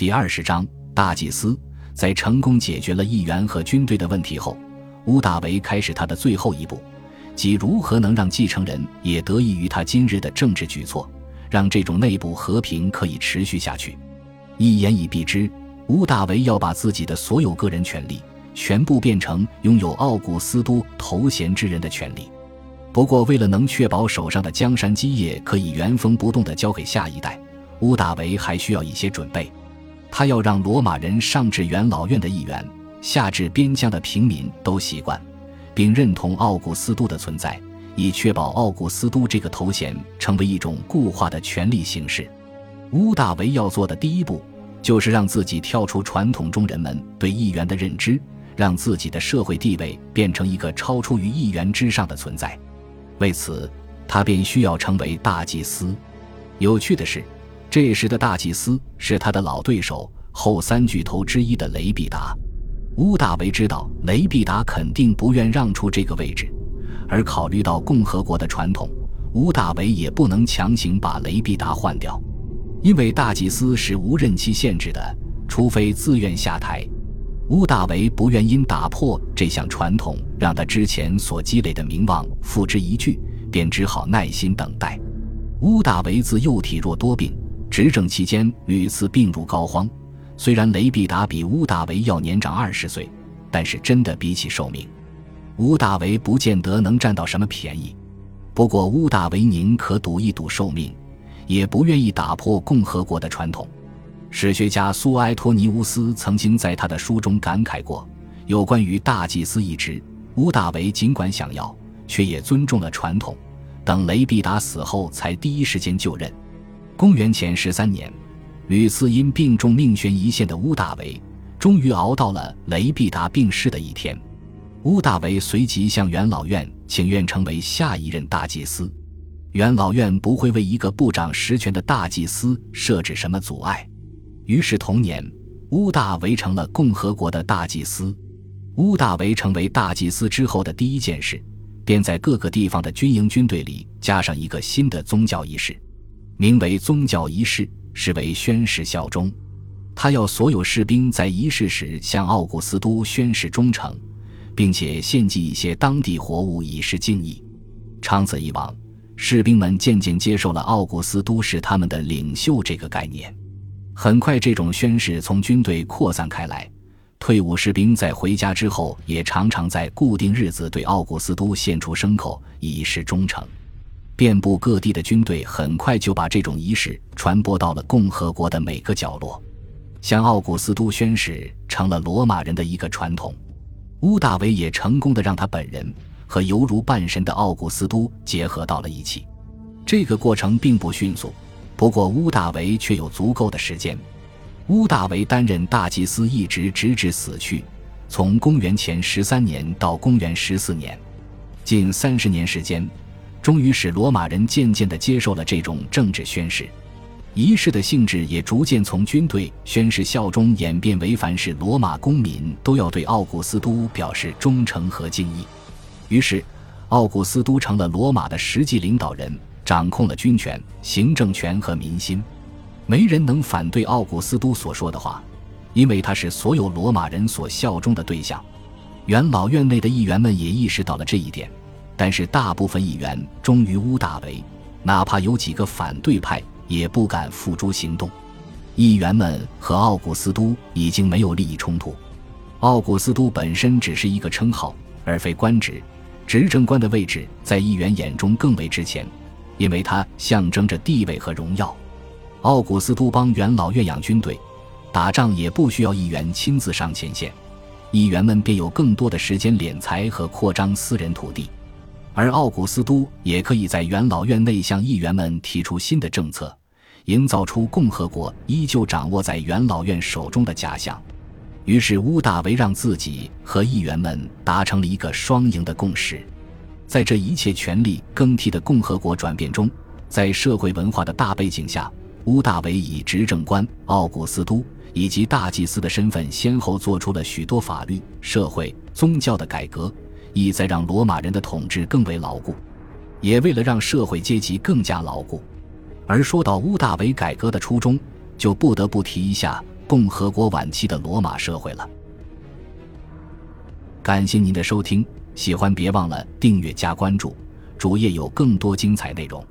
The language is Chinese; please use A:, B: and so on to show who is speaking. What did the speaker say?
A: 第二十章大祭司在成功解决了议员和军队的问题后，屋大维开始他的最后一步，即如何能让继承人也得益于他今日的政治举措，让这种内部和平可以持续下去。一言以蔽之，屋大维要把自己的所有个人权利全部变成拥有奥古斯都头衔之人的权利。不过，为了能确保手上的江山基业可以原封不动地交给下一代，屋大维还需要一些准备。他要让罗马人上至元老院的议员，下至边疆的平民都习惯，并认同奥古斯都的存在，以确保奥古斯都这个头衔成为一种固化的权力形式。屋大维要做的第一步，就是让自己跳出传统中人们对议员的认知，让自己的社会地位变成一个超出于议员之上的存在。为此，他便需要成为大祭司。有趣的是。这时的大祭司是他的老对手后三巨头之一的雷必达。乌大维知道雷必达肯定不愿让出这个位置，而考虑到共和国的传统，乌大维也不能强行把雷必达换掉，因为大祭司是无任期限制的，除非自愿下台。乌大维不愿因打破这项传统，让他之前所积累的名望付之一炬，便只好耐心等待。乌大维自幼体弱多病。执政期间屡次病入膏肓，虽然雷必达比乌大维要年长二十岁，但是真的比起寿命，乌大维不见得能占到什么便宜。不过乌大维宁可赌一赌寿命，也不愿意打破共和国的传统。史学家苏埃托尼乌斯曾经在他的书中感慨过：有关于大祭司一职，乌大维尽管想要，却也尊重了传统，等雷必达死后才第一时间就任。公元前十三年，屡次因病重命悬一线的乌大维，终于熬到了雷必达病逝的一天。乌大维随即向元老院请愿，成为下一任大祭司。元老院不会为一个不掌实权的大祭司设置什么阻碍。于是同年，乌大维成了共和国的大祭司。乌大维成为大祭司之后的第一件事，便在各个地方的军营军队里加上一个新的宗教仪式。名为宗教仪式，是为宣誓效忠。他要所有士兵在仪式时向奥古斯都宣誓忠诚，并且献祭一些当地活物以示敬意。长此以往，士兵们渐渐接受了奥古斯都是他们的领袖这个概念。很快，这种宣誓从军队扩散开来。退伍士兵在回家之后，也常常在固定日子对奥古斯都献出牲口以示忠诚。遍布各地的军队很快就把这种仪式传播到了共和国的每个角落，向奥古斯都宣誓成了罗马人的一个传统。乌大维也成功的让他本人和犹如半神的奥古斯都结合到了一起。这个过程并不迅速，不过乌大维却有足够的时间。乌大维担任大祭司一直直至死去，从公元前十三年到公元十四年，近三十年时间。终于使罗马人渐渐地接受了这种政治宣誓，仪式的性质也逐渐从军队宣誓效忠演变为凡是罗马公民都要对奥古斯都表示忠诚和敬意。于是，奥古斯都成了罗马的实际领导人，掌控了军权、行政权和民心。没人能反对奥古斯都所说的话，因为他是所有罗马人所效忠的对象。元老院内的议员们也意识到了这一点。但是大部分议员忠于乌大维，哪怕有几个反对派，也不敢付诸行动。议员们和奥古斯都已经没有利益冲突，奥古斯都本身只是一个称号，而非官职。执政官的位置在议员眼中更为值钱，因为它象征着地位和荣耀。奥古斯都帮元老院养军队，打仗也不需要议员亲自上前线，议员们便有更多的时间敛财和扩张私人土地。而奥古斯都也可以在元老院内向议员们提出新的政策，营造出共和国依旧掌握在元老院手中的假象。于是乌大维让自己和议员们达成了一个双赢的共识。在这一切权力更替的共和国转变中，在社会文化的大背景下，乌大维以执政官奥古斯都以及大祭司的身份，先后做出了许多法律、社会、宗教的改革。意在让罗马人的统治更为牢固也为了让社会阶级更加牢固。而说到乌大维改革的初衷就不得不提一下共和国晚期的罗马社会了。感谢您的收听喜欢别忘了订阅加关注主页有更多精彩内容。